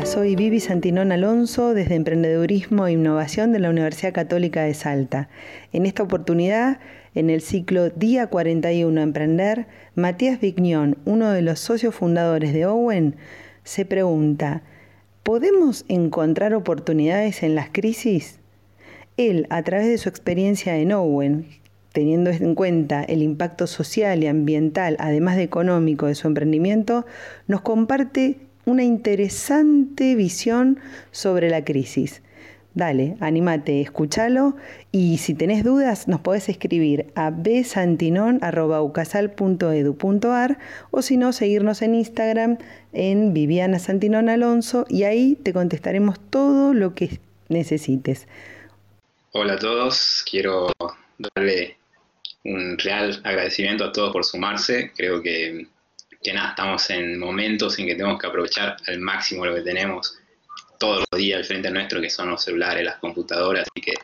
Soy Vivi Santinón Alonso desde Emprendedurismo e Innovación de la Universidad Católica de Salta. En esta oportunidad, en el ciclo Día 41 Emprender, Matías Vignión, uno de los socios fundadores de Owen, se pregunta, ¿podemos encontrar oportunidades en las crisis? Él, a través de su experiencia en Owen, teniendo en cuenta el impacto social y ambiental, además de económico, de su emprendimiento, nos comparte una interesante visión sobre la crisis. Dale, anímate, escúchalo y si tenés dudas nos podés escribir a bsantinon.ucasal.edu.ar o si no, seguirnos en Instagram en Viviana Santinón Alonso y ahí te contestaremos todo lo que necesites. Hola a todos, quiero darle un real agradecimiento a todos por sumarse. Creo que, que nada, estamos en momentos en que tenemos que aprovechar al máximo lo que tenemos todos los días al frente nuestro, que son los celulares, las computadoras, así que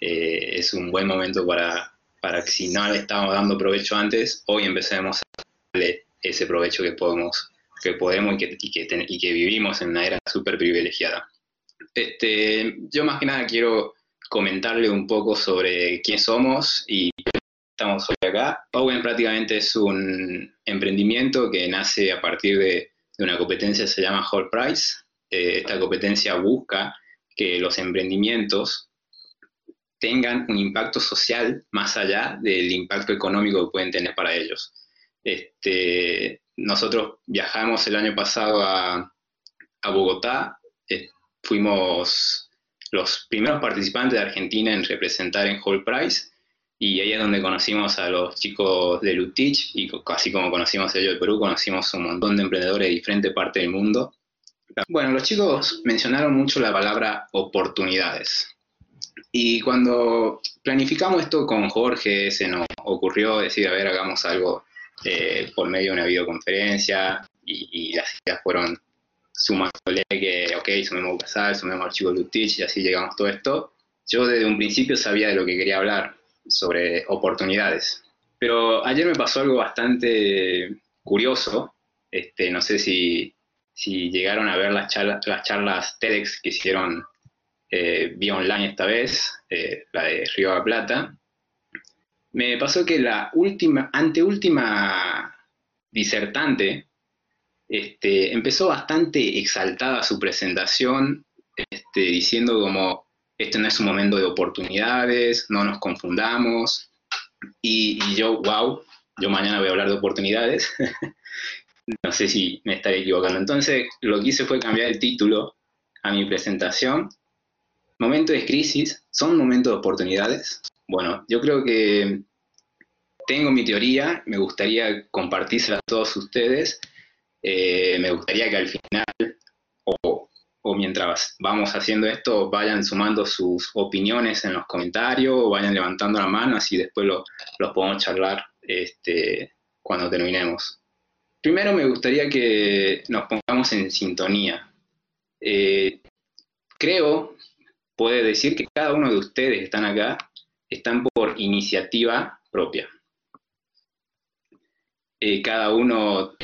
eh, es un buen momento para, para que si no le estábamos dando provecho antes, hoy empecemos a darle ese provecho que podemos, que podemos y que, y que, vivimos en una era súper privilegiada. Este, yo más que nada quiero comentarle un poco sobre quién somos y estamos hoy acá. Owen prácticamente es un emprendimiento que nace a partir de, una competencia que se llama Whole Price. Eh, esta competencia busca que los emprendimientos tengan un impacto social más allá del impacto económico que pueden tener para ellos. Este, nosotros viajamos el año pasado a, Bogotá, eh, fuimos los primeros participantes de Argentina en representar en Whole Price y ahí es donde conocimos a los chicos de Lutich y así como conocimos a ellos de Perú, conocimos un montón de emprendedores de diferentes partes del mundo. Bueno, los chicos mencionaron mucho la palabra oportunidades. Y cuando planificamos esto con Jorge, se nos ocurrió decir, a ver, hagamos algo eh, por medio de una videoconferencia y, las ideas fueron sumándole que, ok, sumemos Casal, sumemos al chico Lutich y así llegamos a todo esto. Yo desde un principio sabía de lo que quería hablar, sobre oportunidades. Pero ayer me pasó algo bastante curioso. Este, no sé si, llegaron a ver las, charlas, las charlas TEDx que hicieron eh, vía online esta vez, eh, la de Río de la Plata. Me pasó que la última, anteúltima disertante este, empezó bastante exaltada su presentación, este, diciendo como este no es un momento de oportunidades, no nos confundamos. Y, yo, wow, yo mañana voy a hablar de oportunidades. no sé si me estaré equivocando. Entonces, lo que hice fue cambiar el título a mi presentación. Momentos de crisis, ¿son momentos de oportunidades? Bueno, yo creo que tengo mi teoría, me gustaría compartírsela a todos ustedes. Eh, me gustaría que al final, o mientras vamos haciendo esto vayan sumando sus opiniones en los comentarios o vayan levantando la mano, así después los lo podemos charlar este, cuando terminemos. Primero me gustaría que nos pongamos en sintonía. Eh, creo, puede decir que cada uno de ustedes que están acá están por iniciativa propia. Eh, cada uno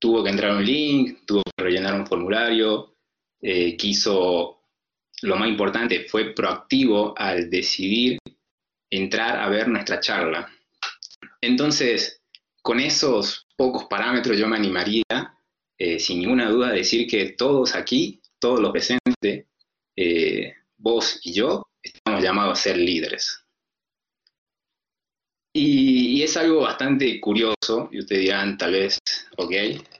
tuvo que entrar un link, tuvo que rellenar un formulario, eh, quiso, lo más importante, fue proactivo al decidir entrar a ver nuestra charla. Entonces, con esos pocos parámetros yo me animaría, eh, sin ninguna duda, a decir que todos aquí, todos los presentes, eh, vos y yo, estamos llamados a ser líderes. Y, y, es algo bastante curioso, y ustedes dirán tal vez, ok,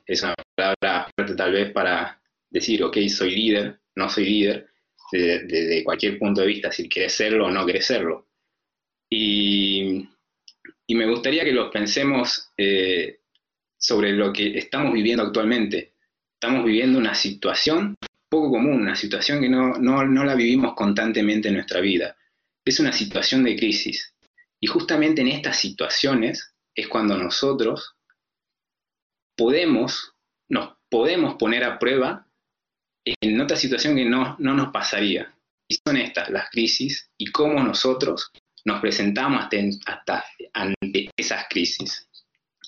es una palabra fuerte tal vez para decir, ok, soy líder, no soy líder, desde cualquier punto de vista, si quieres serlo o no quieres serlo. Y, me gustaría que los pensemos eh, sobre lo que estamos viviendo actualmente. Estamos viviendo una situación poco común, una situación que no, no la vivimos constantemente en nuestra vida. Es una situación de crisis. Y justamente en estas situaciones es cuando nosotros podemos, nos podemos poner a prueba en otra situación que no, nos pasaría. Y son estas, las crisis, y cómo nosotros nos presentamos hasta, ante esas crisis.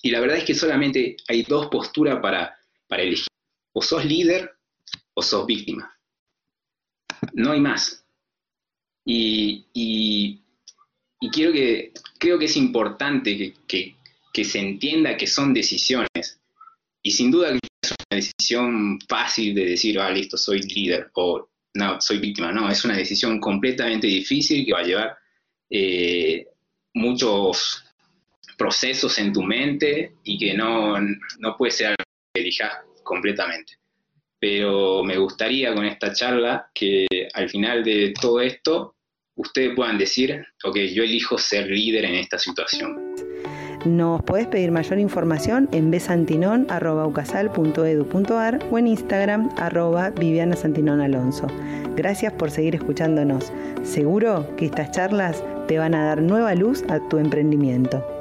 Y la verdad es que solamente hay dos posturas para, para elegir. O sos líder o sos víctima. No hay más. Y, y, quiero que, creo que es importante que, se entienda que son decisiones. Y sin duda que decisión fácil de decir, ah, listo, soy líder o no, soy víctima. No, es una decisión completamente difícil que va a llevar eh, muchos procesos en tu mente y que no, no puede ser algo que elijas completamente. Pero me gustaría con esta charla que al final de todo esto ustedes puedan decir, ok, yo elijo ser líder en esta situación. Nos podés pedir mayor información en besantinon.ucasal.edu.ar o en Instagram arroba Santinón Alonso. Gracias por seguir escuchándonos. Seguro que estas charlas te van a dar nueva luz a tu emprendimiento.